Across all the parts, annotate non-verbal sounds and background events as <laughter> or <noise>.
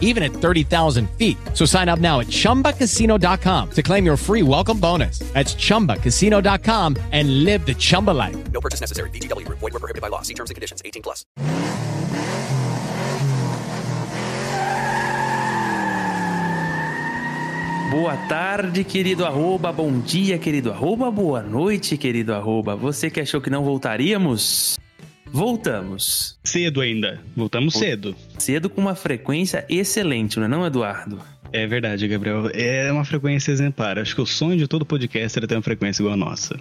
even at 30,000 feet. So sign up now at chumbacasino.com to claim your free welcome bonus. That's chumbacasino.com and live the Chumba life. No purchase necessary. VGW Group. Void were prohibited by law. See terms and conditions. 18 plus. Boa tarde, querido arroba. Bom dia, querido arroba. Boa noite, querido arroba. Você que achou que não voltaríamos? Voltamos. Cedo ainda. Voltamos cedo. Cedo com uma frequência excelente, não é não, Eduardo? É verdade, Gabriel. É uma frequência exemplar. Acho que o sonho de todo podcast era ter uma frequência igual a nossa.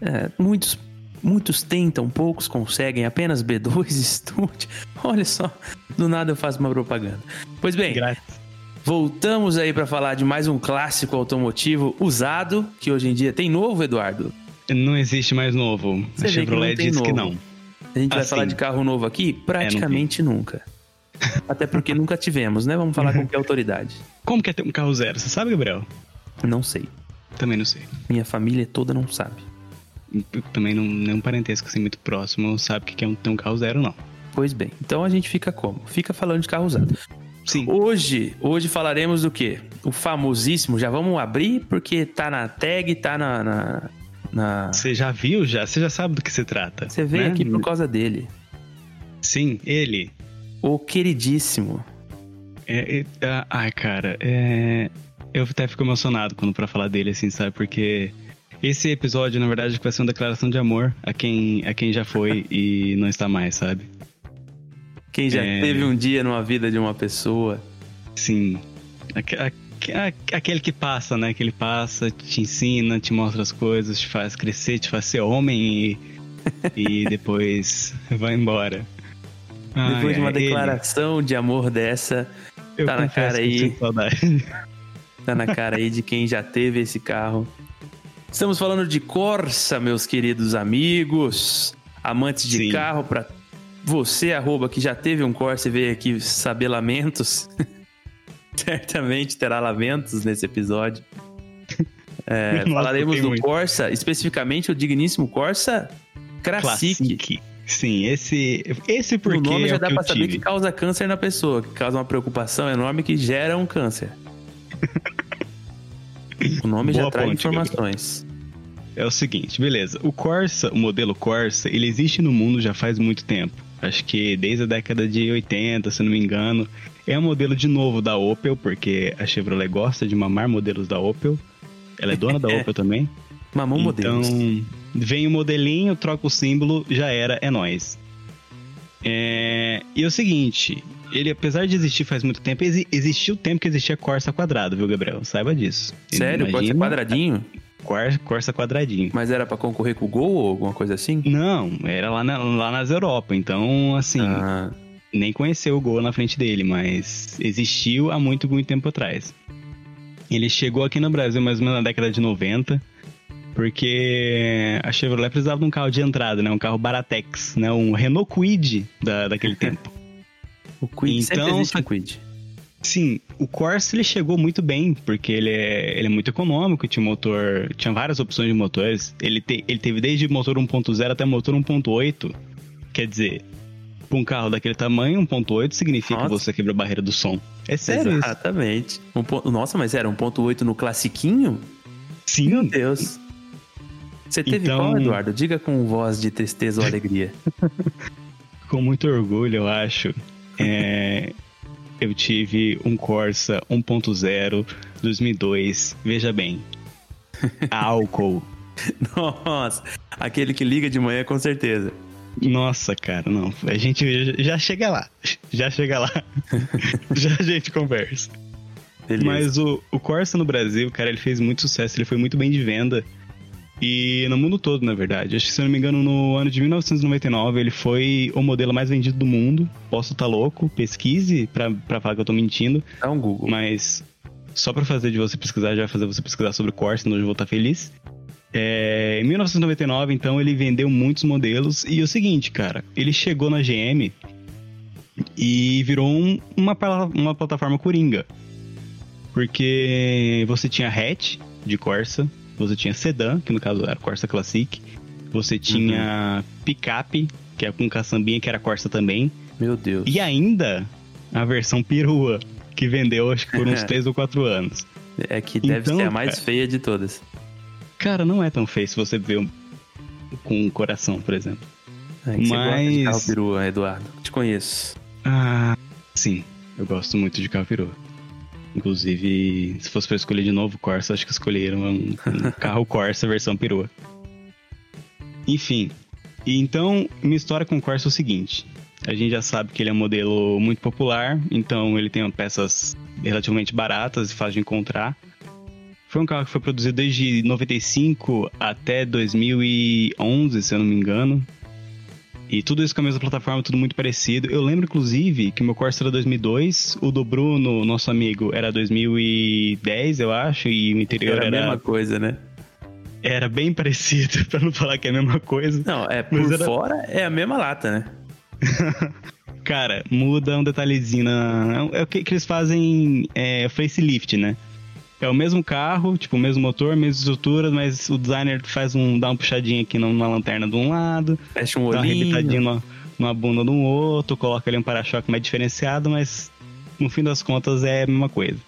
É, muitos, muitos tentam, poucos conseguem. Apenas B2 <laughs> Studio. Olha só, do nada eu faço uma propaganda. Pois bem, Grátis. voltamos aí para falar de mais um clássico automotivo usado, que hoje em dia tem novo, Eduardo. Não existe mais novo. Você a que Chevrolet tem diz que novo. não. A gente vai Assim. falar de carro novo aqui? Praticamente nunca. Até porque <laughs> nunca tivemos, né? Vamos falar com que autoridade? Como que é ter um carro zero? Você sabe, Gabriel? Não sei. Também não sei. Minha família toda não sabe. Eu Também não, nenhum parentesco assim muito próximo sabe o que é um- ter um carro zero, não. Pois bem, então a gente fica como? Fica falando de carro usado. Sim. Hoje, hoje falaremos do quê? O famosíssimo, já vamos abrir porque tá na tag, tá na. na, na- Você já viu já? Você já sabe do que se trata. Você veio né? aqui por causa dele. Sim, ele. O queridíssimo. É, é- ah, ai, cara, é... eu até fico emocionado quando pra falar dele, assim, sabe? Porque esse episódio, na verdade, vai ser uma declaração de amor a quem, a quem já foi <laughs> e não está mais, sabe? Quem já É. teve um dia numa vida de uma pessoa. Sim. Aquele que passa, né? Que ele passa, te ensina, te mostra as coisas, te faz crescer, te faz ser homem e, <laughs> e depois vai embora. Depois de uma ele. declaração de amor dessa, Eu tá na cara aí. tá na cara aí de quem já teve esse carro. Estamos falando de Corsa, meus queridos amigos, amantes de Sim. carro, pra você, arroba, que já teve um Corsa e veio aqui saber lamentos. <laughs> <laughs> Certamente terá lamentos nesse episódio. <laughs> É, Nossa, falaremos do muito. Corsa, especificamente o digníssimo Corsa Classic. Classic. Sim, esse, esse porque O nome é já o dá pra saber tive. que causa câncer na pessoa, que causa uma preocupação enorme que gera um câncer. O nome já Boa traz ponte, informações. É o seguinte, beleza. O Corsa, o modelo Corsa, ele existe no mundo já faz muito tempo. Acho que desde a década de 80, se não me engano. É um modelo de novo da Opel, porque a Chevrolet gosta de mamar modelos da Opel. Ela é dona da <laughs> É. Opel também. Mamão então, modelos. vem o modelinho, troca o símbolo, já era, é nóis. É, E é o seguinte, ele apesar de existir faz muito tempo, exi- existiu o tempo que existia Corsa quadrado, viu, Gabriel? Saiba disso. Sério? Corsa Imagina quadradinho? Cor- Corsa quadradinho. Mas era pra concorrer com o Gol ou alguma coisa assim? Não, era lá, na- lá nas Europa, então, assim, Ah, nem conheceu o Gol na frente dele, mas existiu há muito, muito tempo atrás. Ele chegou aqui no Brasil mais ou menos na década de 90, porque a Chevrolet precisava de um carro de entrada, né? Um carro Baratex, né? Um Renault Kwid da, daquele <laughs> tempo. o Quid, sempre Então, existe só- um Quid. Sim, o Corsa ele chegou muito bem, porque ele é, ele é muito econômico, tinha motor, tinha várias opções de motores. Ele, te- ele teve desde motor 1.0 até motor 1.8. Quer dizer, para um carro daquele tamanho, 1.8 significa Nossa. que você quebra a barreira do som. É sério isso? Exatamente. Um ponto- Nossa, mas era 1.8 no classiquinho? Sim. Meu Deus. Você teve Então- qual, Eduardo? Diga com voz de tristeza ou alegria. <laughs> Com muito orgulho, eu acho. É, eu tive um Corsa 1.0 2002. Veja bem. <laughs> Álcool. Nossa, aquele que liga de manhã com certeza. Nossa, cara, não. A gente já chega lá. Já chega lá. <laughs> já a gente conversa. Beleza. Mas o, o Corsa no Brasil, cara, ele fez muito sucesso, ele foi muito bem de venda. E no mundo todo, na verdade. Acho que, se eu não me engano, no ano de 1999, ele foi o modelo mais vendido do mundo. Posso estar louco, pesquise pra, pra falar que eu tô mentindo. Dá um Google. Mas só pra fazer de você pesquisar, já vai fazer você pesquisar sobre o Corsa, onde eu vou estar feliz. É, em 1999, então, ele vendeu muitos modelos. E o seguinte, cara, ele chegou na GM e virou um- uma, uma plataforma coringa. Porque você tinha hatch de Corsa, você tinha sedã, que no caso era Corsa Classic, você tinha picape, que é com caçambinha, que era Corsa também, Meu Deus. e ainda a versão perua, que vendeu acho que por uns <laughs> 3 ou 4 anos. É que deve Então, ser a mais cara. feia de todas. Cara, não é tão feio se você ver um- com o coração, por exemplo. É que Você gosta de Mas- carro perua, Eduardo. Te conheço. Ah, sim. Eu gosto muito de carro perua. Inclusive, se fosse pra escolher de novo Corsa, acho que escolheram um, um <laughs> carro Corsa versão perua. Enfim, então minha história com o Corsa é o seguinte: a gente já sabe que ele é um modelo muito popular, então ele tem peças relativamente baratas e fácil de encontrar. Foi um carro que foi produzido desde 95 até 2011, se eu não me engano. E tudo isso com a mesma plataforma, tudo muito parecido. Eu lembro, inclusive, que o meu Corsa era 2002, o do Bruno, nosso amigo, era 2010, eu acho, e o interior Era a era, mesma coisa, né? era bem parecido, <laughs> pra não falar que é a mesma coisa. Não, é por era- fora é a mesma lata, né? <laughs> Cara, muda um detalhezinho na... É o que, que eles fazem é, facelift, né? É o mesmo carro, tipo, o mesmo motor, mesma estrutura, mas o designer faz um, dá uma puxadinha aqui numa lanterna de um lado, Fecha um dá uma olhinho. arrebitadinha numa, numa bunda de um outro, coloca ali um para-choque mais diferenciado, mas no fim das contas é a mesma coisa.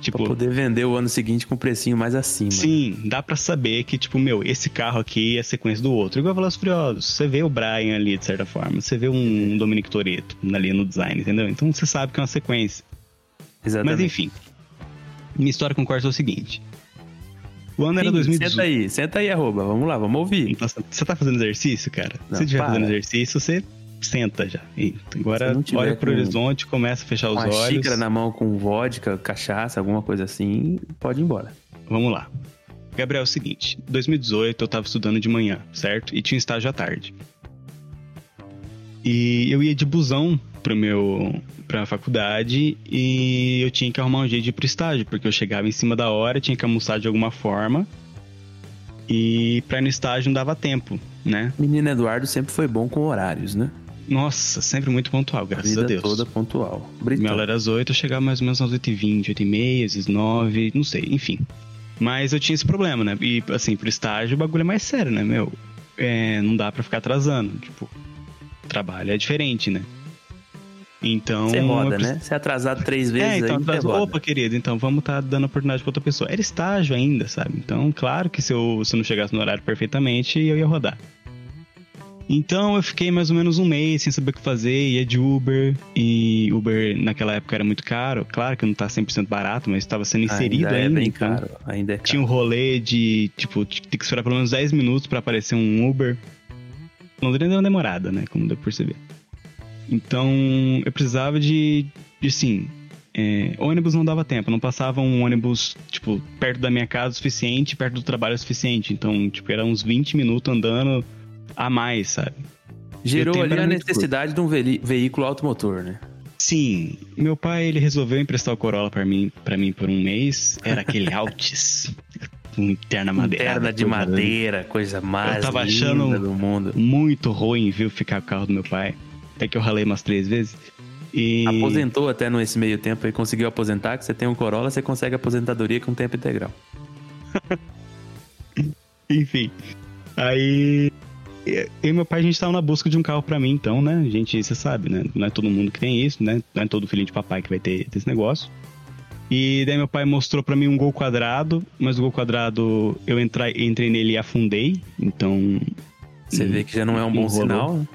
Tipo, Pra poder vender o ano seguinte com um precinho mais acima. sim, dá pra saber que, tipo, meu, esse carro aqui é sequência do outro. Igual Velozes e Furiosos. Você vê o Brian ali, de certa forma. Você vê um Dominic Toretto ali no design, entendeu? Então você sabe que é uma sequência. Exatamente. Mas enfim, minha história com o Corsa é o seguinte. O ano era Sim, 2018. Senta aí, senta aí, arroba. Vamos lá, vamos ouvir. Nossa, você tá fazendo exercício, cara? Não, Se estiver para. fazendo exercício, você senta já. E agora tiver olha pro horizonte, começa a fechar os Uma olhos. xícara na mão com vodka, cachaça, alguma coisa assim, pode ir embora. Vamos lá. Gabriel, é o seguinte. 2018 eu tava estudando de manhã, certo? E tinha estágio à tarde. E eu ia de busão pro meu pra faculdade e eu tinha que arrumar um jeito de ir pro estágio, porque eu chegava em cima da hora, tinha que almoçar de alguma forma. E pra ir no estágio não dava tempo, né? Menino Eduardo sempre foi bom com horários, né? Nossa, sempre muito pontual, A graças vida a Deus. toda pontual. Minha Britão. aula era às 8, eu chegava mais ou menos às 8h20, 8h30, às vezes 9, não sei, enfim. Mas eu tinha esse problema, né? E, assim, pro estágio o bagulho é mais sério, né, meu? É, não dá pra ficar atrasando. Tipo, trabalho é diferente, né? Então. Você roda, né? Você é atrasado três vezes É, então, aí, você atrasou. roda. opa, querido, então vamos estar dando oportunidade pra outra pessoa. Era estágio ainda, sabe? Então, claro que se eu, se eu não chegasse no horário perfeitamente, eu ia rodar. Então eu fiquei mais ou menos um mês sem saber o que fazer, ia de Uber, e Uber naquela época era muito caro. Claro que não tá 100% barato, mas estava sendo inserido ainda. ainda. é bem então caro. Ainda é caro. Tinha um rolê de, tipo, t- ter que esperar pelo menos 10 minutos pra aparecer um Uber. Londrina deu uma demorada, né? Como deu pra perceber. Então, eu precisava de, de assim, é, ônibus não dava tempo, não passava um ônibus, tipo, perto da minha casa o suficiente, perto do trabalho o suficiente. Então, tipo, era uns 20 minutos andando a mais, sabe? Gerou ali a necessidade de um veículo automotor, né? Sim, meu pai, ele resolveu emprestar o Corolla pra mim, pra mim por um mês. Era aquele Altis, <laughs> com interna madeira. Perna de madeira, coisa mais tava linda achando- do mundo. Muito ruim, viu, ficar com o carro do meu pai. Até que eu ralei umas três vezes. E... Aposentou até nesse meio tempo e conseguiu aposentar, que você tem um Corolla, você consegue aposentadoria com tempo integral. <laughs> Enfim. Aí. Eu e meu pai, a gente tava na busca de um carro pra mim, então, né? A gente, você sabe, né? Não é todo mundo que tem isso, né? Não é todo filhinho de papai que vai ter esse negócio. E daí meu pai mostrou pra mim um gol quadrado, mas o gol quadrado eu entrei, entrei nele e afundei. Então. Você vê que já não é um bom enrolou. sinal.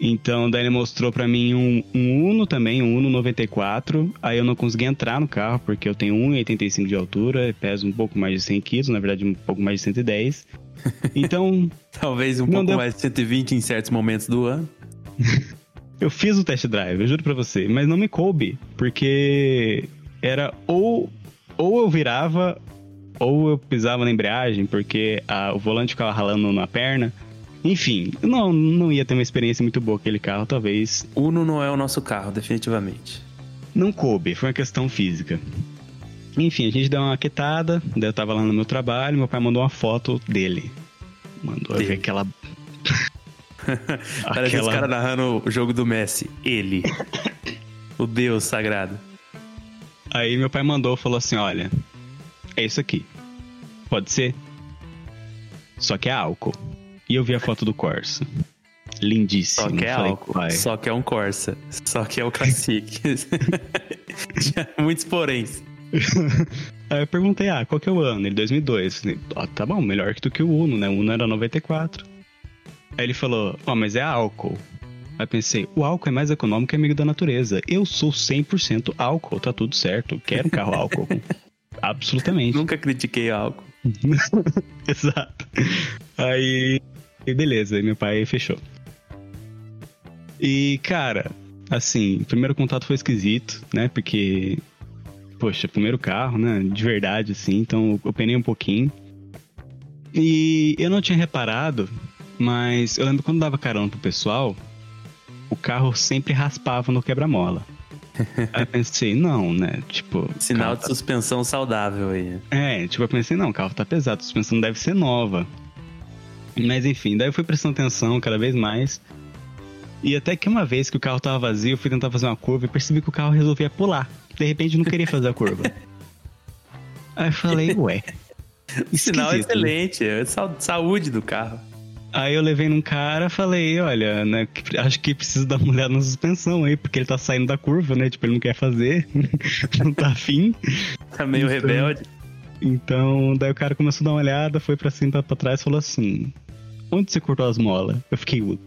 Então, daí ele mostrou pra mim um, um Uno também, um Uno 94. Aí eu não consegui entrar no carro, porque eu tenho 1,85 de altura, peso um pouco mais de 100 quilos, na verdade um pouco mais de 110. <laughs> Então, Talvez um pouco deu- mais de 120 em certos momentos do ano. <laughs> eu fiz o test drive, eu juro pra você, mas não me coube, porque era ou, ou eu virava, ou eu pisava na embreagem, porque a- o volante ficava ralando na perna. Enfim, não, não ia ter uma experiência muito boa aquele carro, talvez Uno não é o nosso carro, definitivamente. Não coube, foi uma questão física. Enfim, a gente deu uma quietada, daí eu tava lá no meu trabalho, meu pai mandou uma foto dele. Mandou eu Dele. ver aquela. <laughs> Parece aquela- os caras narrando o jogo do Messi. Ele. o Deus sagrado. Aí meu pai mandou, falou assim: olha, é isso aqui. Pode ser? Só que é álcool. E eu vi a foto do Corsa. Lindíssimo. Só que é Falei, álcool. pai, Só que é um Corsa. Só que é o Classic. <laughs> Muitos poréns. <laughs> Aí eu perguntei, ah, qual que é o ano? Ele, 2002. Falei, ó, tá bom, melhor que do que o Uno, né? O Uno era 94. Aí ele falou, ó, mas é álcool. Aí eu pensei, o álcool é mais econômico e amigo da natureza. Eu sou 100% álcool, tá tudo certo. Quero um carro <laughs> álcool. Absolutamente. Nunca critiquei álcool. Exato. Aí, e beleza, aí meu pai fechou. E, cara, assim, o primeiro contato foi esquisito, né? Porque, poxa, primeiro carro, né? De verdade, assim, então eu penei um pouquinho. E eu não tinha reparado, mas eu lembro quando dava carona pro pessoal, o carro sempre raspava no quebra-mola. Aí eu pensei, não, né? Tipo. Sinal de tá suspensão saudável aí. é, tipo, eu pensei, não, o carro tá pesado, a suspensão deve ser nova. Mas enfim, daí eu fui prestando atenção cada vez mais. E até que uma vez que o carro tava vazio, eu fui tentar fazer uma curva e percebi que o carro resolvia pular. De repente não queria fazer a curva. <laughs> Aí eu falei, ué. <laughs> Sinal excelente. É sa- saúde do carro. Aí eu levei num cara falei, olha, né, acho que preciso dar uma olhada na suspensão aí, porque ele tá saindo da curva, né? Tipo, ele não quer fazer, <laughs> não tá afim. Tá meio Então- rebelde. Então, daí o cara começou a dar uma olhada, foi pra cima, pra trás e falou assim: Onde você cortou as molas? Eu fiquei. "U-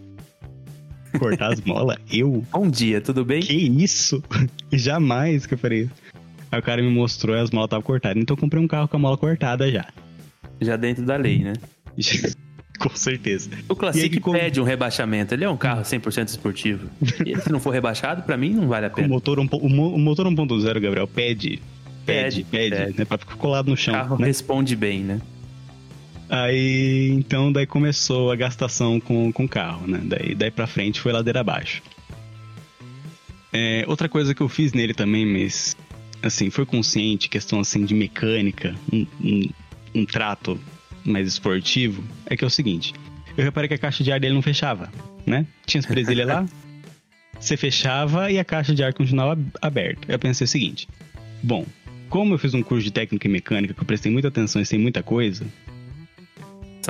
Cortar as molas? Eu? <laughs> Bom dia, tudo bem? Que isso? <laughs> Jamais que eu isso. Aí o cara me mostrou e as molas estavam cortadas. Então eu comprei um carro com a mola cortada já. Já dentro da lei, né? <laughs> com certeza. O Classic aí, como- pede um rebaixamento. Ele é um carro 100% esportivo. E se não for rebaixado, pra mim não vale a O pena. motor, um, o mo- o motor 1.0, Gabriel, pede. Pede, Pede, pede, pede. né? Pra ficar colado no O chão. carro né? responde bem, né? Aí, então, daí começou a gastação com, o carro, né? Daí, daí pra frente foi ladeira abaixo. É, outra coisa que eu fiz nele também, mas, assim, foi consciente, questão, assim, de mecânica, um, um, um trato mais esportivo, é que é o seguinte. Eu reparei que a caixa de ar dele não fechava, né? Tinha as presilhas lá, <laughs> você fechava e a caixa de ar continuava ab- aberta. Eu pensei o seguinte, bom, como eu fiz um curso de técnica e mecânica, que eu prestei muita atenção e sei muita coisa,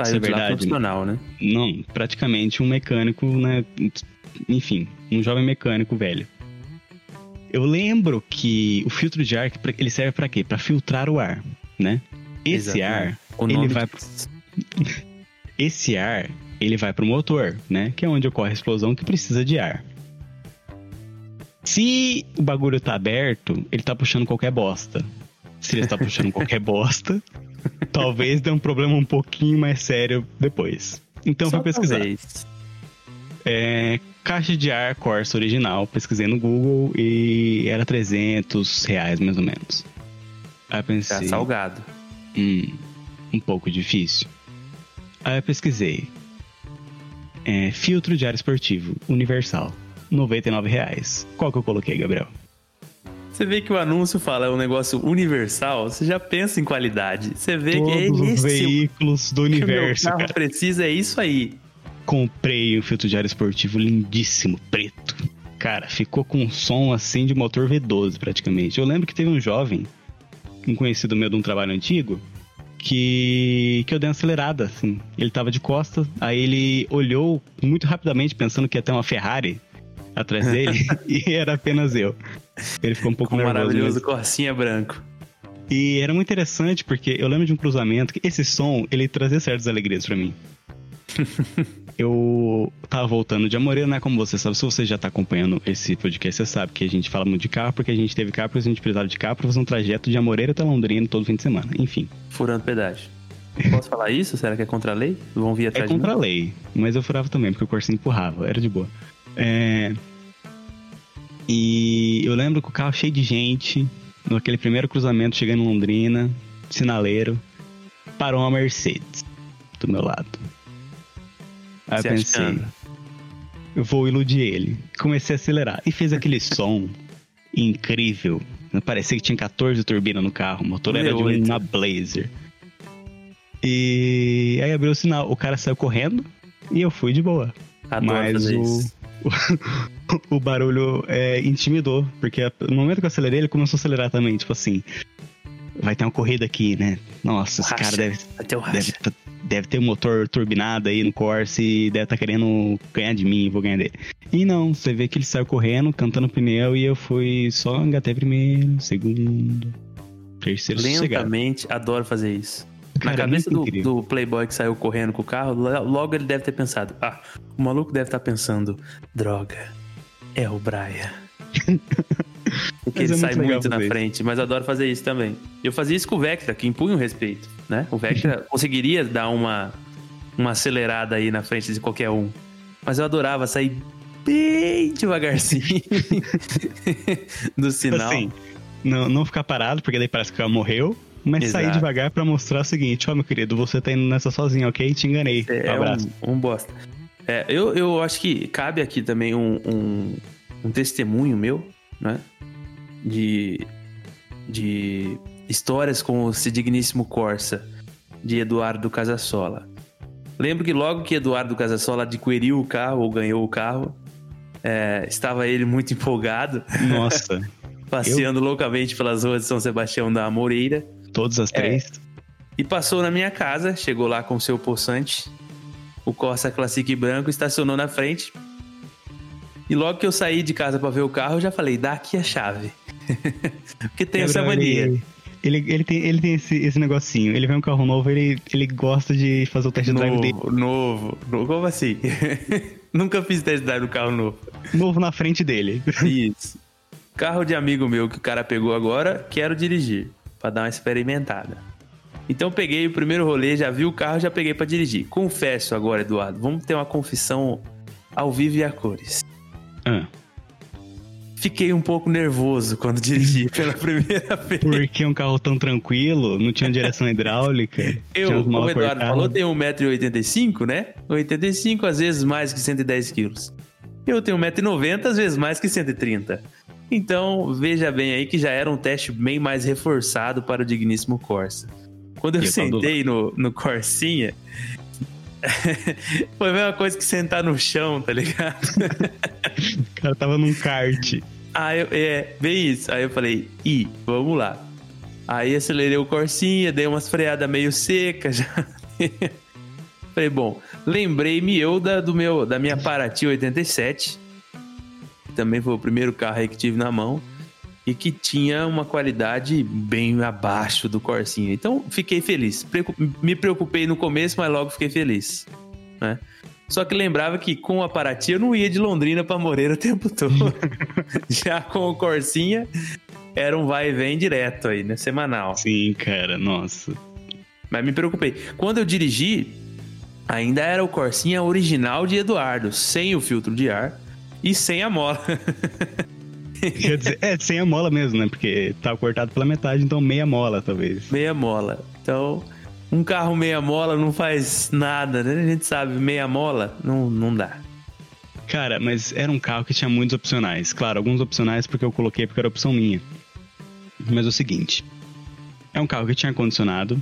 Saiu é de lá verdade, profissional, né? não, praticamente um mecânico, né? Enfim, um jovem mecânico velho. Eu lembro que o filtro de ar, ele serve pra quê? Pra filtrar o ar, né? Esse Exatamente. ar, O ele vai <laughs> esse ar, ele vai pro motor, né? Que é onde ocorre a explosão que precisa de ar. Se o bagulho tá aberto, ele tá puxando qualquer bosta. Se ele tá puxando qualquer <laughs> bosta, <laughs> talvez dê um problema um pouquinho mais sério depois. Então Só fui pesquisar. É, caixa de ar Corsa original, pesquisei no Google e era 300 reais mais ou menos. Aí eu Tá pensei, salgado. hum, um pouco difícil. Aí eu pesquisei, é, filtro de ar esportivo universal, 99 reais. Qual que eu coloquei, Gabriel? Você vê que o anúncio fala é um negócio universal, você já pensa em qualidade. Você vê que é Todos os esse veículos do <laughs> que o meu universo, carro cara. precisa, é isso aí. Comprei um filtro de ar esportivo lindíssimo, preto. Cara, ficou com um som assim de motor V12 praticamente. Eu lembro que teve um jovem, um conhecido meu de um trabalho antigo, que, que eu dei uma acelerada, assim. Ele tava de costas, aí ele olhou muito rapidamente, pensando que ia ter uma Ferrari atrás dele, <laughs> e era apenas eu. Ele ficou um pouco Com o nervoso. maravilhoso mas- Corsinha branco. E era muito interessante porque eu lembro de um cruzamento que esse som, ele trazia certas alegrias pra mim. <laughs> eu tava voltando de Amoreira, né? Como você sabe, se você já tá acompanhando esse podcast, você sabe que a gente fala muito de carro, porque a gente teve carro, porque a gente precisava de carro pra fazer um trajeto de Amoreira até Londrina todo fim de semana. Enfim, Furando pedágio. Posso falar isso? Será que é contra a lei? Vão vir é atrás contra a lei, mas eu furava também, porque o Corsinho empurrava, era de boa. É... E eu lembro que o carro cheio de gente, naquele primeiro cruzamento chegando em Londrina, sinaleiro, parou uma Mercedes do meu lado. Aí Se eu pensei, achando. eu vou iludir ele. Comecei a acelerar e fez aquele som incrível. Parecia que tinha 14 turbinas no carro. O motor era de V8. uma Blazer. E aí abriu o sinal. O cara saiu correndo e eu fui de boa. Adoro Mas o, isso. <laughs> o barulho é, intimidou. Porque no momento que eu acelerei, ele começou a acelerar também. Tipo assim, vai ter uma corrida aqui, né? Nossa, esse Racha. cara deve, o deve, tá- deve ter um motor turbinado aí no Corsa e deve estar querendo ganhar de mim, vou ganhar dele. E não, você vê que ele saiu correndo, cantando pneu e eu fui só engatei primeiro, segundo, terceiro sossegado. Lentamente, adoro fazer isso. Na Cara, é cabeça do, do playboy que saiu correndo com o carro, lo- logo ele deve ter pensado: ah, o maluco deve estar pensando, droga, é o Brian. <laughs> Porque Mas ele é sai muito na isso. frente, mas eu adoro fazer isso também. Eu fazia isso com o Vectra, que impunha o respeito, né? O Vectra <laughs> conseguiria dar uma, uma acelerada aí na frente de qualquer um. Mas eu adorava sair bem devagarzinho <laughs> do sinal. Assim, não, não ficar parado, porque daí parece que o cara morreu. Mas sair Exato. devagar pra mostrar o seguinte, ó meu querido, você tá indo nessa sozinho, ok? Te enganei. É, um é abraço. um, um bosta. É, eu, eu acho que cabe aqui também um, um, um testemunho meu, né? De, de histórias com o Digníssimo Corsa, de Eduardo Casasola. Lembro que logo que Eduardo Casasola adquiriu o carro, ou ganhou o carro, é, estava ele muito empolgado, Nossa, <laughs> passeando loucamente pelas ruas de São Sebastião da Moreira. Todas as três. E passou na minha casa, chegou lá com o seu poçante, o Corsa Classic branco, estacionou na frente. E logo que eu saí de casa pra ver o carro, eu já falei, dá aqui a chave. <laughs> Porque tem essa mania. Ele, ele, tem, ele tem esse, esse negocinho. Ele vê um carro novo, ele, ele gosta de fazer o test drive dele Novo, novo, novo. Como assim? <laughs> Nunca fiz test drive no carro novo. novo na frente dele. Isso. Carro de amigo meu que o cara pegou agora, quero dirigir. Pra dar uma experimentada. Então peguei o primeiro rolê, já vi o carro, já peguei pra dirigir. Confesso agora, Eduardo, vamos ter uma confissão ao vivo e a cores. Ah, Fiquei um pouco nervoso quando dirigi <laughs> pela primeira vez. porque um carro tão tranquilo, não tinha direção <laughs> hidráulica. Eu, como o Eduardo falou, tenho 1,85m, né? 85 às vezes mais que 110 quilos. Eu tenho 1,90m, às vezes mais que 130. Então, veja bem aí que já era um teste bem mais reforçado para o digníssimo Corsa. Quando eu eu sentei no, no Corsinha, <laughs> foi a mesma coisa que sentar no chão, tá ligado? O cara tava num kart. Aí eu, é, bem isso. Aí eu falei, ih, vamos lá. Aí acelerei o Corsinha, dei umas freadas meio secas já. <laughs> falei, bom, lembrei-me eu da, do meu, da minha Paraty 87. Também foi o primeiro carro aí que tive na mão. E que tinha uma qualidade bem abaixo do Corsinha. Então, fiquei feliz. Me preocupei no começo, mas logo fiquei feliz. Né? Só que lembrava que com a Paraty eu não ia de Londrina para Moreira <laughs> o tempo todo. <laughs> Já com o Corsinha era um vai e vem direto aí, né? Semanal. Sim, cara, nossa. Mas me preocupei. Quando eu dirigi, ainda era o Corsinha original de Eduardo, sem o filtro de ar e sem a mola. <laughs> Quer dizer, é, sem a mola mesmo, né? Porque tava cortado pela metade, então meia mola, talvez. meia mola. Então, um carro meia mola não faz nada, né? A gente sabe, meia mola não, não dá. Cara, mas era um carro que tinha muitos opcionais. Claro, alguns opcionais porque eu coloquei porque era opção minha. Mas é o seguinte: é um carro que tinha ar-condicionado.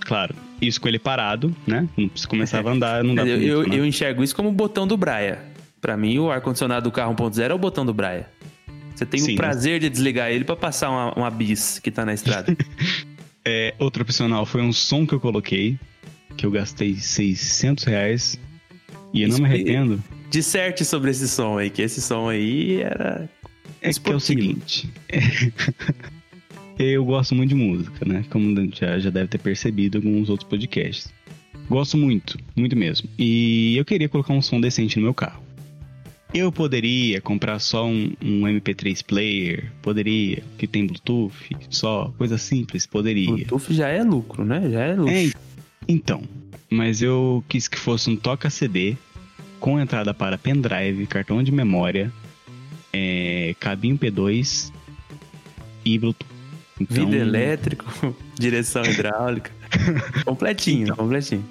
Claro, isso com ele parado, né? Se começava a andar, não dá Eu, pra eu, funcionar. eu enxergo isso como o botão do Braia. Pra mim, o ar-condicionado do carro 1.0 é o botão do Braia. Você tem Sim, o prazer de desligar ele pra passar uma, uma bis que tá na estrada. <laughs> É, outro opcional foi um som que eu coloquei, que eu gastei 600 reais. E eu não me arrependo. Disserte sobre esse som aí, que esse som aí era. É que é o esportivo. seguinte. <laughs> eu gosto muito de música, né? Como já, já deve ter percebido em alguns outros podcasts. Gosto muito, muito mesmo. E eu queria colocar um som decente no meu carro. Eu poderia comprar só um, um MP3 player, poderia, que tem Bluetooth, só, coisa simples, poderia. Bluetooth já é lucro, né? Já é luxo. É, então, mas eu quis que fosse um toca CD com entrada para pendrive, cartão de memória, é, cabinho P2 e Bluetooth. Então, Vidro elétrico, <laughs> direção hidráulica. <laughs> completinho, Então. completinho.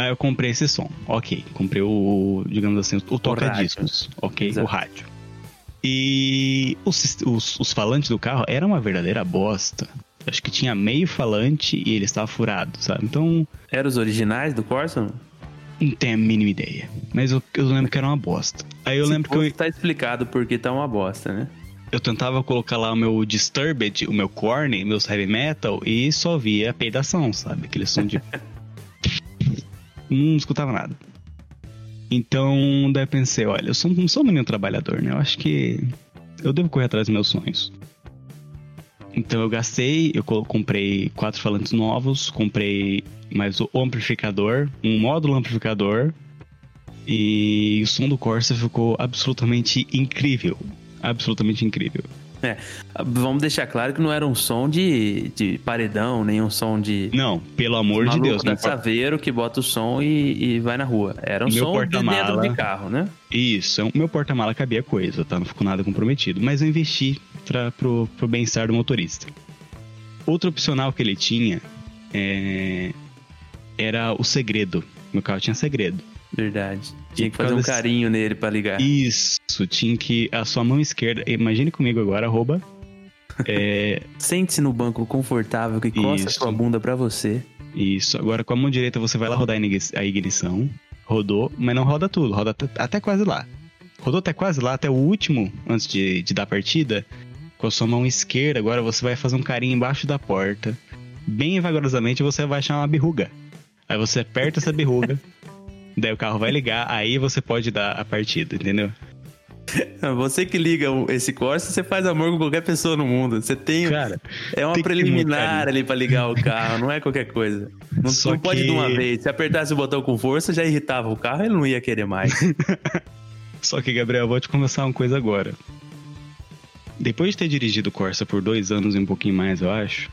Aí eu comprei esse som, ok. Comprei o, digamos assim, o toca-discos, ok? Exato. O rádio. E os, os, os falantes do carro eram uma verdadeira bosta. Acho que tinha meio falante e ele estava furado, sabe? Então, Eram os originais do Corsa? não tenho a mínima ideia. Mas eu, eu lembro que era uma bosta. Aí eu lembro que eu, tá explicado porque tá uma bosta, né? eu tentava colocar lá o meu Disturbed, o meu Corny, meus heavy metal e só via peidação, sabe? Aquele som de. <laughs> não escutava nada. Então, daí pensei, olha, eu sou, não sou um menino trabalhador, né? Eu acho que eu devo correr atrás dos meus sonhos. Então eu gastei, eu comprei quatro falantes novos, comprei mais o amplificador, um módulo amplificador, e o som do Corsa ficou absolutamente incrível. Absolutamente incrível. <laughs> É, vamos deixar claro que não era um som de, de paredão, nem um som de Não, pelo amor de Deus, importa. Saveiro que bota o som e, e vai na rua. Era um Meu som de dentro de carro, né? Isso, o meu porta-mala cabia coisa, tá? Não ficou nada comprometido. Mas eu investi pra, pro, pro bem-estar do motorista. Outro opcional que ele tinha é, era o segredo. Meu carro tinha segredo. Verdade. Tinha E que fazer um carinho nele pra ligar. Isso, tinha que. A sua mão esquerda. Imagine comigo agora, arroba. É, <laughs> Sente-se no banco confortável que costa Isso. sua bunda pra você. isso. Agora com a mão direita você vai lá rodar a igni- a ignição. Rodou, mas não roda tudo, roda até, quase lá. Rodou até quase lá, até o último, antes de, de dar partida. Com a sua mão esquerda, agora você vai fazer um carinho embaixo da porta. Bem vagarosamente você vai achar uma berruga. Aí você aperta essa berruga. <laughs> daí o carro vai ligar, aí você pode dar a partida, entendeu? <laughs> Você que liga o- esse Corsa, você faz amor com qualquer pessoa no mundo. Você tem. Cara, é uma tem preliminar ali pra ligar o carro, não é qualquer coisa. Não, não pode que- de uma vez. Se apertasse o botão com força, já irritava o carro, ele não ia querer mais. <laughs> Só que, Gabriel, vou te confessar uma coisa agora. Depois de ter dirigido Corsa por dois anos e um pouquinho mais, eu acho,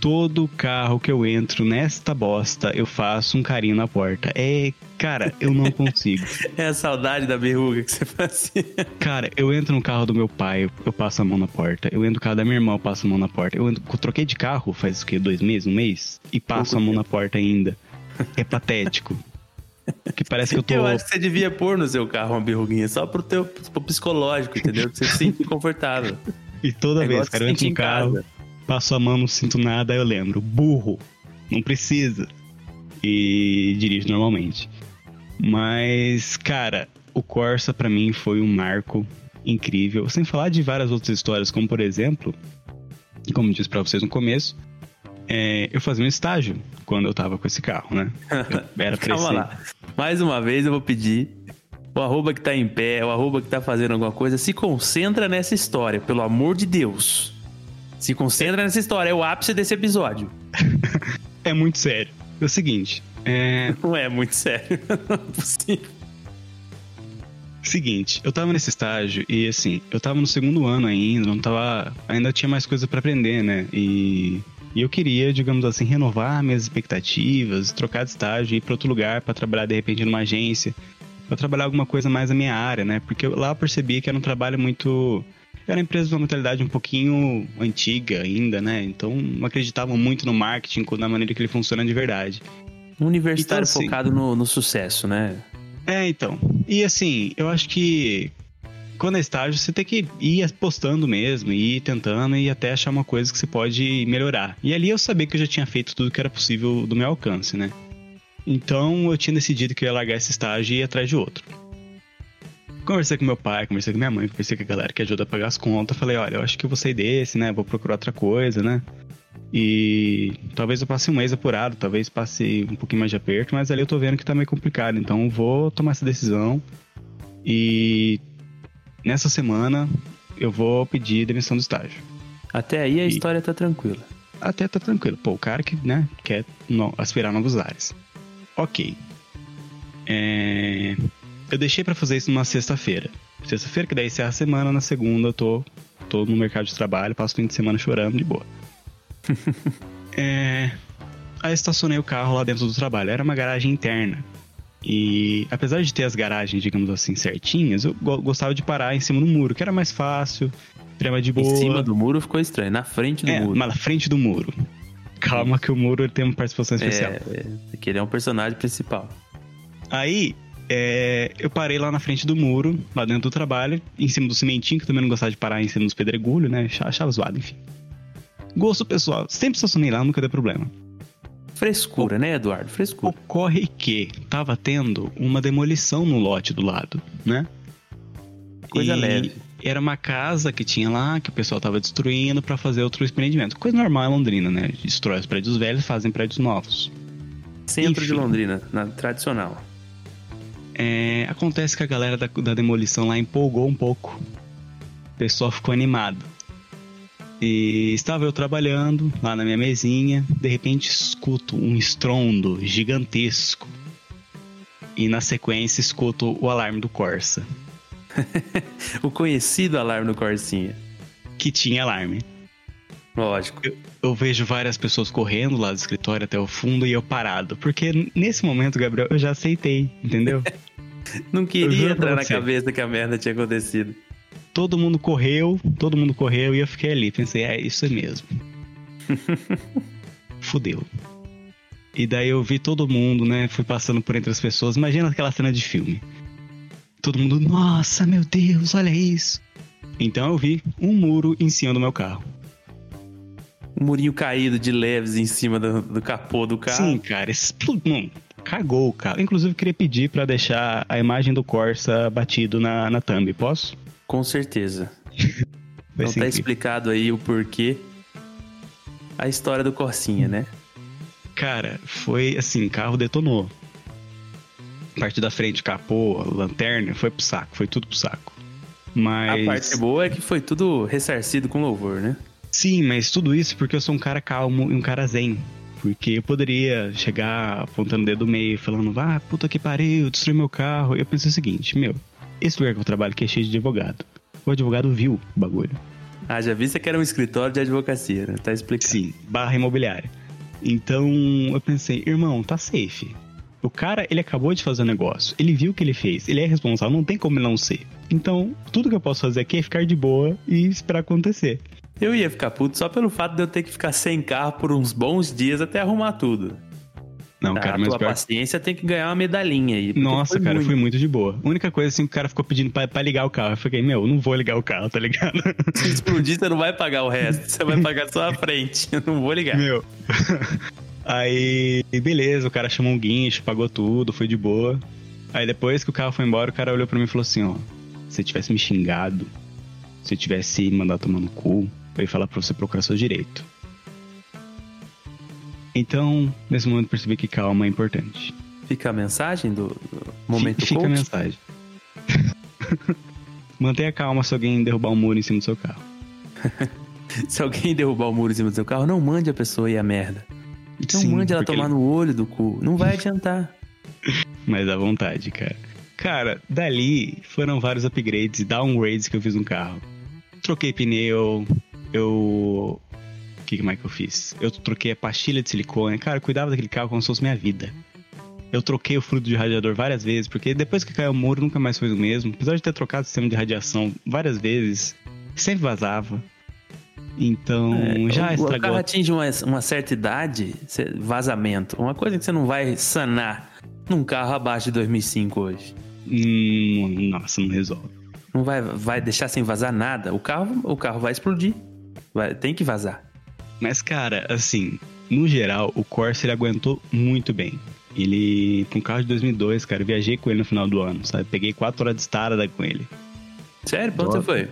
todo carro que eu entro nesta bosta, eu faço um carinho na porta. É, cara, eu não consigo. <laughs> é a saudade da berruga que você fazia. <laughs> Cara, eu entro no carro do meu pai, eu- passo a mão na porta. Eu entro no carro da minha irmã, eu passo a mão na porta. Eu, entro- eu troquei de carro faz o quê? Dois meses? Um mês? E passo a mão na porta ainda. É patético. Que parece que eu tô. Eu acho que você devia pôr no seu carro uma berruguinha, só pro teu pro psicológico, entendeu? Pra você se sentir confortável. <laughs> E toda É vez, cara, eu entro no em carro, casa. Passo a mão, não sinto nada, aí eu lembro. Burro, não precisa. E dirijo normalmente. Mas, cara, o Corsa pra mim foi um marco incrível. Sem falar de várias outras histórias, como por exemplo, como disse pra vocês no começo, é, eu fazia um estágio quando eu tava com esse carro, né? Eu <laughs> era pra Calma esse- lá. Mais uma vez eu vou pedir. O arroba que tá em pé, o arroba que tá fazendo alguma coisa, se concentra nessa história, pelo amor de Deus. Se concentra nessa história, é o ápice desse episódio. <laughs> É muito sério. É o seguinte, é, <laughs> Não é muito sério. <laughs> Não é possível. Seguinte, eu tava nesse estágio e assim, eu tava no segundo ano ainda, não tava. Ainda tinha mais coisa pra aprender, né? E, e eu queria, digamos assim, renovar minhas expectativas, trocar de estágio, ir pra outro lugar pra trabalhar de repente numa agência, pra trabalhar alguma coisa mais na minha área, né? Porque lá eu percebi que era um trabalho muito. Era uma empresa de uma mentalidade um pouquinho antiga ainda, né? Então não acreditavam muito no marketing, na maneira que ele funciona de verdade. Um universitário Então, assim- focado no, no sucesso, né? É, então. E assim, eu acho que quando é estágio, você tem que ir apostando mesmo, ir tentando e até achar uma coisa que você pode melhorar. E ali eu sabia que eu já tinha feito tudo que era possível do meu alcance, né? Então eu tinha decidido que eu ia largar esse estágio e ir atrás de outro. Conversei com meu pai, conversei com minha mãe, conversei com a galera que ajuda a pagar as contas. Falei, olha, eu acho que eu vou sair desse, né? Vou procurar outra coisa, né? E talvez eu passe um mês apurado, talvez passe um pouquinho mais de aperto, mas ali eu tô vendo que tá meio complicado. Então eu vou tomar essa decisão. E nessa semana eu vou pedir demissão do estágio. Até aí a E- história tá tranquila. Até tá tranquilo. Pô, o cara que, né, quer no- aspirar novos ares. Ok. É, Eu deixei pra fazer isso numa sexta-feira. Sexta-feira, que daí encerra a semana, na segunda eu tô, tô no mercado de trabalho, passo o fim de semana chorando de boa. <laughs> é... Aí estacionei o carro lá dentro do trabalho. Era uma garagem interna. E apesar de ter as garagens, digamos assim, certinhas, eu go- gostava de parar em cima do muro, que era mais fácil, era mais de boa. Em cima do muro ficou estranho, na frente do É, muro. mas na frente do muro. Calma que o muro ele tem uma participação especial. É, é, que ele é um personagem principal. Aí, é, eu parei lá na frente do muro, lá dentro do trabalho, em cima do cimentinho, que eu também não gostava de parar em cima dos pedregulhos, né? Achava zoado, enfim. Gosto pessoal, sempre estacionei lá, nunca deu problema. Frescura, né, Eduardo? Frescura. Ocorre que tava tendo uma demolição no lote do lado, né? Coisa E leve. Era uma casa que tinha lá, que o pessoal tava destruindo pra fazer outro empreendimento. Coisa normal em Londrina, né? Destrói os prédios velhos, fazem prédios novos. Centro de enfim. Londrina, na tradicional. É, acontece que a galera da, da demolição lá empolgou um pouco. O pessoal ficou animado. E estava eu trabalhando lá na minha mesinha, de repente escuto um estrondo gigantesco. E na sequência escuto o alarme do Corsa, <laughs> O conhecido alarme do Corsinha. que tinha alarme. Lógico. Eu vejo várias pessoas correndo lá do escritório até o fundo e eu parado. Porque nesse momento, Gabriel, eu já aceitei, entendeu? <laughs> Não queria entrar na cabeça que a merda tinha acontecido. todo mundo correu, todo mundo correu e eu fiquei ali. Pensei, é isso mesmo. <laughs> Fudeu. E daí eu vi todo mundo, né? Fui passando por entre as pessoas. Imagina aquela cena de filme. Todo mundo, nossa, meu Deus, olha isso. Então eu vi um muro em cima do meu carro. Um murinho caído de leves em cima do, do capô do carro. Sim, cara, explodiu. Cagou o carro. Inclusive, queria pedir pra deixar a imagem do Corsa batido na, na thumb. Posso? Com certeza. <laughs> Vai Então tá explicado aí o porquê. A história do Corsinha, né? Cara, foi assim, carro detonou. Parte da frente, capô, lanterna, foi pro saco, foi tudo pro saco. Mas. A parte boa é que foi tudo ressarcido com louvor, né? Sim, mas tudo isso porque eu sou um cara calmo e um cara zen. Porque eu poderia chegar apontando o dedo do meio, falando, ah, puta que pariu, destruí meu carro. E eu pensei o seguinte, meu, esse lugar que eu trabalho aqui é cheio de advogado. O advogado viu o bagulho. Ah, já vi que era um escritório de advocacia, né? Tá explicado. Sim, barra imobiliária. Então eu pensei, irmão, tá safe. O cara, ele acabou de fazer o negócio. Ele viu o que ele fez. Ele é responsável, não tem como ele não ser. Então, tudo que eu posso fazer aqui é ficar de boa e esperar acontecer. Eu ia ficar puto só pelo fato de eu ter que ficar sem carro por uns bons dias até arrumar tudo. Não, a cara, mas tua pior... paciência tem que ganhar uma medalhinha aí. Nossa, foi cara, muito. foi muito de boa. A única coisa assim que o cara ficou pedindo pra, pra ligar o carro. Eu fiquei, meu, não vou ligar o carro, tá ligado? <laughs> Se explodir, você não vai pagar o resto. Você vai pagar só a frente. Eu não vou ligar. meu. <laughs> Aí, beleza, o cara chamou um guincho, pagou tudo, foi de boa. Aí depois que o carro foi embora, o cara olhou pra mim e falou assim, ó, se você tivesse me xingado, se eu tivesse mandado tomar no cu, ia falar pra você procurar seu direito. Então, nesse momento percebi que calma é importante. Fica a mensagem do, do momento Fi- Fica a mensagem. <laughs> Mantenha calma se alguém derrubar um muro em cima do seu carro. <laughs> Se alguém derrubar o muro em cima do seu carro, não mande a pessoa ir a merda. Não Sim, mande ela tomar no olho do cu. Não vai <laughs> adiantar. Mas à vontade, cara. Cara, dali foram vários upgrades e downgrades que eu fiz no carro. Troquei pneu, eu. O que mais que eu fiz? Eu troquei a pastilha de silicone. Cara, eu cuidava daquele carro como se fosse minha vida. Eu troquei o fluido de radiador várias vezes, porque depois que caiu o muro nunca mais foi o mesmo. Apesar de ter trocado o sistema de radiação várias vezes, sempre vazava. Então, já É, o, o estragou. carro atinge uma, uma certa idade, vazamento. Uma coisa que você não vai sanar num carro abaixo de 2005 hoje. Hum, nossa, não resolve. Não vai, vai deixar sem vazar nada. O carro, o carro vai explodir. Vai, tem que vazar. Mas, cara, assim, no geral, o Corsa ele aguentou muito bem. Ele, com um carro de 2002, cara, eu viajei com ele no final do ano, sabe? Peguei quatro horas de estrada com ele. Sério? Pra onde você foi?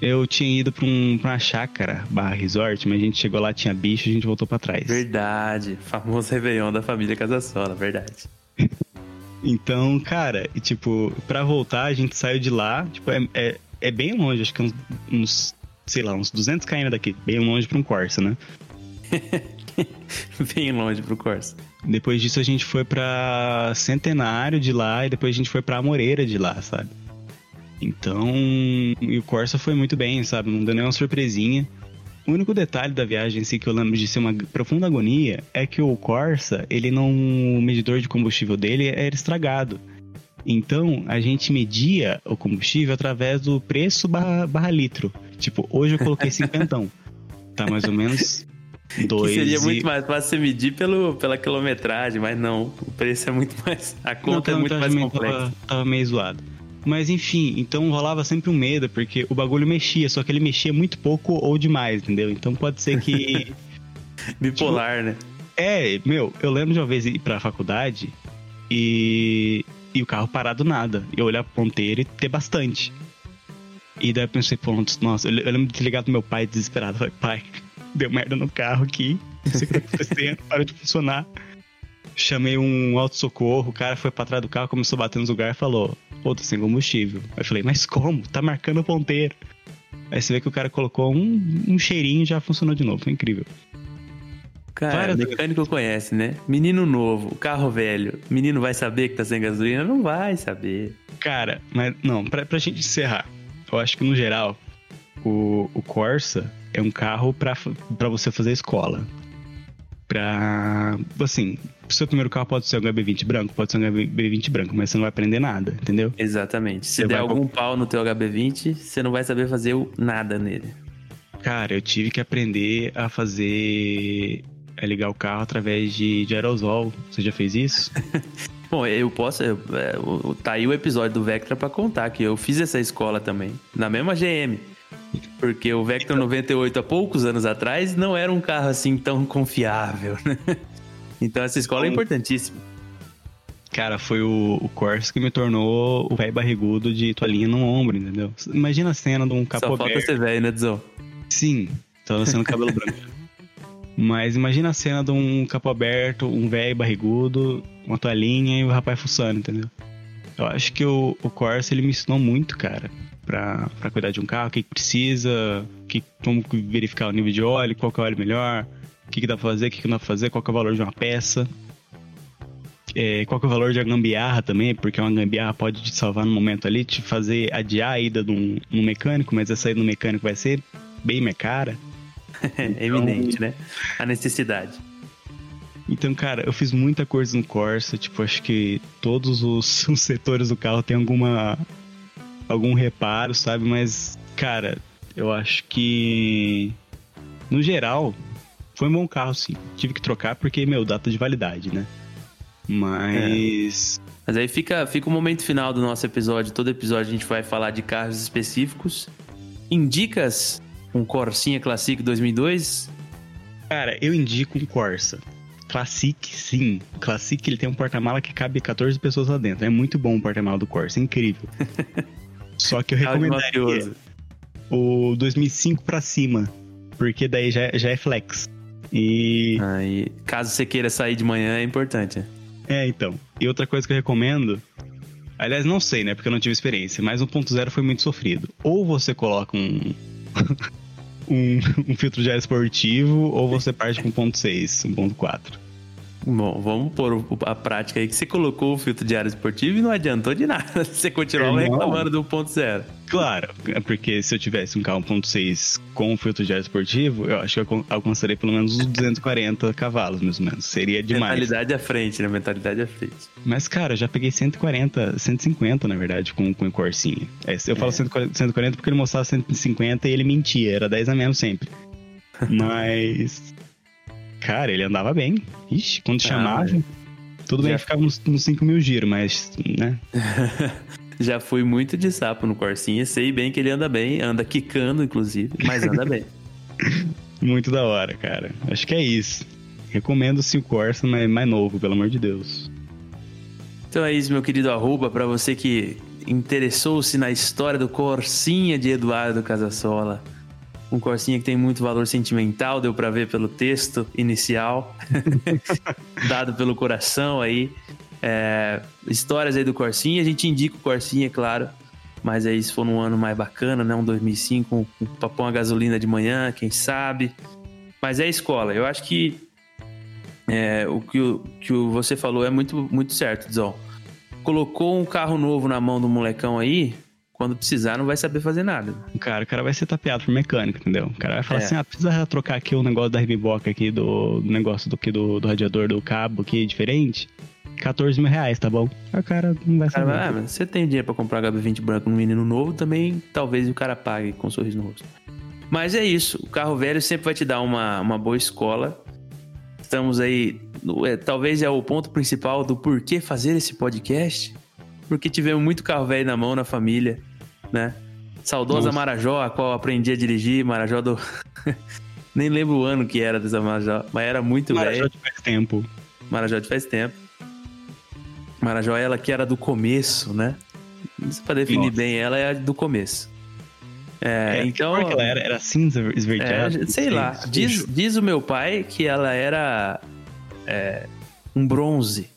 Eu tinha ido pra, um, pra uma chácara barra resort, mas a gente chegou lá, tinha bicho, a gente voltou pra trás. Verdade. Famoso Réveillon da família Casasola, verdade. <laughs> Então, cara, e, tipo, pra voltar, a gente saiu de lá, tipo, é, é, é bem longe, acho que uns, uns, sei lá, uns 200 km daqui, bem longe pra um Corsa, né? <laughs> Bem longe pro Corsa. Depois disso a gente foi pra Centenário de lá e depois a gente foi pra Amoreira de lá, sabe? Então, e o Corsa foi muito bem, sabe? Não deu nenhuma surpresinha. O único detalhe da viagem, assim, que eu lembro de ser uma profunda agonia é que o Corsa, ele não. O medidor de combustível dele era estragado. Então, a gente media o combustível através do preço barra, barra litro. Tipo, hoje eu coloquei <laughs> cinquentão. Tá mais ou menos Dois que seria e- muito mais fácil você medir pelo, pela quilometragem, mas não. O preço é muito mais. A conta é Não, muito mais também complexa. Tava, tava meio zoado. Mas enfim, então rolava sempre um medo, porque o bagulho mexia, só que ele mexia muito pouco ou demais, entendeu? Então pode ser que. <laughs> Bipolar, né? é, meu, eu lembro de uma vez ir pra faculdade e. E o carro parar do nada. E eu olhar pro ponteiro e ter bastante. E daí eu pensei, pô, nossa, eu lembro de ter ligado meu pai desesperado. Falei, pai, <laughs> deu merda no carro aqui. Não sei o que tá acontecendo, <laughs> para de funcionar. Chamei um auto-socorro, o cara foi pra trás do carro, começou a bater nos lugares e falou: Pô, tô sem combustível. Aí eu falei, mas como? Tá marcando o ponteiro. Aí você vê que o cara colocou um, um cheirinho e já funcionou de novo. Foi incrível. Cara, Várias mecânico conhece, né? Menino novo, carro velho. Menino vai saber que tá sem gasolina? Não vai saber. Cara, mas não, pra, pra gente encerrar, eu acho que no geral, o, o Corsa é um carro pra você fazer escola. Pra. Assim, o seu primeiro carro pode ser um HB20 branco, pode ser um HB20 branco, mas você não vai aprender nada, entendeu? Exatamente. Se Você der vai algum pau no teu HB20, você não vai saber fazer nada nele. Cara, eu tive que aprender a fazer. A ligar o carro através de, de aerosol. Você já fez isso? <laughs> Bom, eu posso. eu- é, o- o- tá aí o episódio do Vectra pra contar que eu fiz essa escola também. Na mesma GM. Porque o Vectra 98, há poucos anos atrás, não era um carro assim tão confiável, né? <laughs> Então essa escola é importantíssima. Cara, foi o, o Corsa que me tornou o velho barrigudo de toalhinha no ombro, entendeu? Imagina a cena de um capô Só falta aberto. ser velho, né, Dzão? Sim, tô nascendo cabelo branco. <laughs> Mas imagina a cena de um capô aberto, um velho barrigudo, uma toalhinha e o rapaz fuçando, entendeu? Eu acho que o, o Corsa, ele me ensinou muito, cara, pra, pra cuidar de um carro, o que, que precisa, que, como verificar o nível de óleo, qual que é o óleo melhor, o que, que dá pra fazer, o que, que não dá pra fazer, qual que é o valor de uma peça. É, qual que é o valor de uma gambiarra também, porque uma gambiarra pode te salvar no momento ali, te fazer adiar a ida num, num mecânico, mas essa ida no mecânico vai ser bem mais cara. É <laughs> eminente, né? A necessidade. Então, cara, eu fiz muita coisa no Corsa, tipo, acho que todos os, <laughs> os setores do carro tem alguma algum reparo, sabe? Mas, cara, eu acho que no geral foi um bom carro, sim. Tive que trocar porque, meu, data de validade, né? Mas Mas aí fica, fica o momento final do nosso episódio. Todo episódio a gente vai falar de carros específicos. Indicas um Corsinha Classic 2002? Cara, eu indico um Corsa. Classic, sim. Classic, ele tem um porta-mala que cabe 14 pessoas lá dentro. É muito bom o porta-mala do Corsa, é incrível. <laughs> Só que eu de recomendaria mafioso. o 2005 pra cima, porque daí já, já é flex. E... Aí, caso você queira sair de manhã, é importante. É, então. E outra coisa que eu recomendo... Aliás, não sei, né? Porque eu não tive experiência, mas 1.0 foi muito sofrido. Ou você coloca um... <laughs> um, <laughs> um filtro de ar esportivo, ou você parte com 1.6, 1.4. Bom, vamos pôr o- a prática aí que você colocou o filtro de ar esportivo e não adiantou de nada. <laughs> Você continuava Irmão. reclamando do ponto zero. Claro, é porque se eu tivesse um carro 1.6 com filtro de ar esportivo, eu acho que eu alcan- alcançaria pelo menos uns 240 cavalos, mais ou menos. Seria demais. Mentalidade à frente, né? Mentalidade à frente. Mas, cara, eu já peguei 140, 150, na verdade, com, com o Corsinha. É, eu falo 140, 140 porque ele mostrava 150 e ele mentia, era 10 a menos sempre. <laughs> Mas. Cara, ele andava bem. Ixi, quando Ah, chamava. Tudo bem já- que ficava uns, uns 5 mil giros, mas, né? <laughs> Já fui muito de sapo no Corsinha, sei bem que ele anda bem, anda quicando, inclusive, mas anda bem. <laughs> Muito da hora, cara. Acho que é isso. Recomendo sim o Corsa, mas mais novo, pelo amor de Deus. Então é isso, meu querido arroba, para você que interessou-se na história do Corsinha de Eduardo Casasola. Um Corsinha que tem muito valor sentimental, deu para ver pelo texto inicial, <laughs> dado pelo coração aí. É, histórias aí do Corsinha, a gente indica o Corsinha, é claro, mas aí se for num ano mais bacana, né, um 2005, um, um, pôr uma gasolina de manhã, quem sabe. Mas é a escola, eu acho que é, o que, o que você falou é muito, muito certo, Dzão. Colocou um carro novo na mão do molecão aí, quando precisar não vai saber fazer nada. Cara, o cara vai ser tapeado por mecânico, entendeu? O cara vai falar É. assim, ah, precisa trocar aqui o negócio da Ribiboca aqui, do, do negócio do, do, do radiador do cabo aqui, diferente. 14 mil reais, tá bom? O cara não vai Cara, saber. ah, mas você tem dinheiro pra comprar HB20 branco no menino novo, também talvez o cara pague com um sorriso no rosto. Mas é isso, o carro velho sempre vai te dar uma, uma boa escola. Estamos aí, no- é, talvez é o ponto principal do porquê fazer esse podcast, porque tivemos muito carro velho na mão na família, né? Saudosa Nossa. Marajó, a qual aprendi a dirigir, Marajó do... <laughs> Nem lembro o ano que era dessa Marajó, mas era muito Marajó velho. de faz tempo. Marajó de faz tempo. Marajó, ela que era do começo, né? Isso pra definir Nossa. bem ela é do começo. É, É, então. que ela era? Era cinza esverdeada? É, sei lá. Diz, diz o meu pai que ela era é, um bronze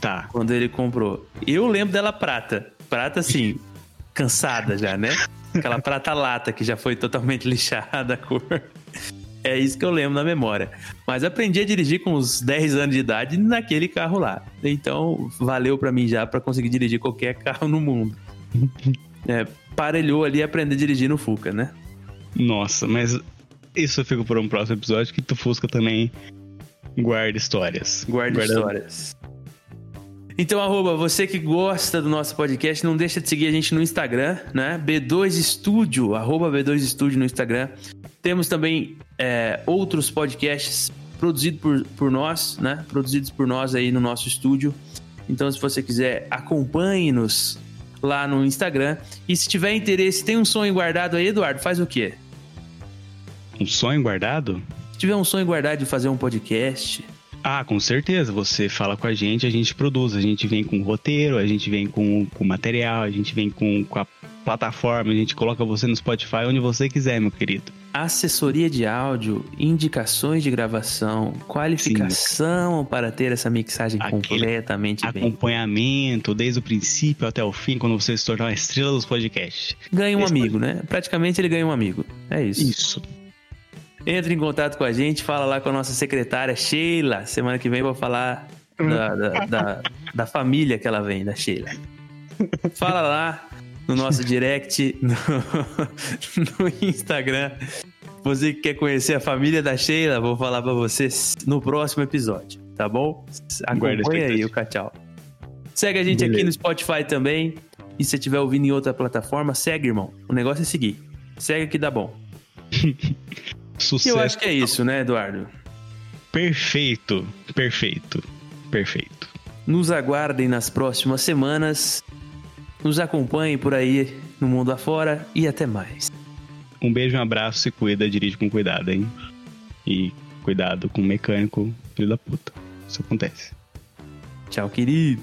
Tá. quando ele comprou. Eu lembro dela prata. Prata, assim, cansada já, né? Aquela prata lata que já foi totalmente <laughs> lixada a cor. É isso que eu lembro na memória. Mas aprendi a dirigir com uns 10 anos de idade naquele carro lá. Então, valeu pra mim já pra conseguir dirigir qualquer <laughs> carro no mundo. É, parelhou ali aprender a dirigir no Fuca, né? Nossa, mas isso fica por um próximo episódio que tu Fusca também guarda histórias. Guarda histórias. Então, arroba, você que gosta do nosso podcast, não deixa de seguir a gente no Instagram, né? B2 Studio, arroba B2 Studio no Instagram. Temos também é, outros podcasts produzidos por, por nós, né? Produzidos por nós aí no nosso estúdio. Então, se você quiser, acompanhe-nos lá no Instagram. E se tiver interesse, tem um sonho guardado aí, Eduardo, faz o quê? Um sonho guardado? Se tiver um sonho guardado de fazer um podcast, Ah, com certeza. Você fala com a gente, a gente produz. A gente vem com roteiro, a gente vem com, com material, a gente vem com, com a plataforma, a gente coloca você no Spotify onde você quiser, meu querido. assessoria de áudio, indicações de gravação, qualificação para ter essa mixagem Aquele completamente bem. Acompanhamento desde o princípio até o fim, quando você se tornar uma estrela dos podcasts. Ganha um Esse amigo, né? Praticamente ele ganha um amigo. É isso. Isso. Entre em contato com a gente, fala lá com a nossa secretária Sheila. Semana que vem eu vou falar da, da, da- da família que ela vem, da Sheila. Fala lá no nosso direct, no, no Instagram. Você que quer conhecer a família da Sheila, vou falar pra vocês no próximo episódio, tá bom? Acompanha aí o Cachau. Segue a gente aqui Beleza. no Spotify também. E se você estiver ouvindo em outra plataforma, segue, irmão. O negócio é seguir. Segue que dá bom. <laughs> Sucesso. eu acho que é isso, né, Eduardo? Perfeito. Perfeito. Perfeito. Nos aguardem nas próximas semanas. Nos acompanhem por aí no mundo afora e até mais. Um beijo, um abraço, se cuida, dirige com cuidado, hein? E cuidado com o mecânico, filho da puta. Isso acontece. Tchau, querido.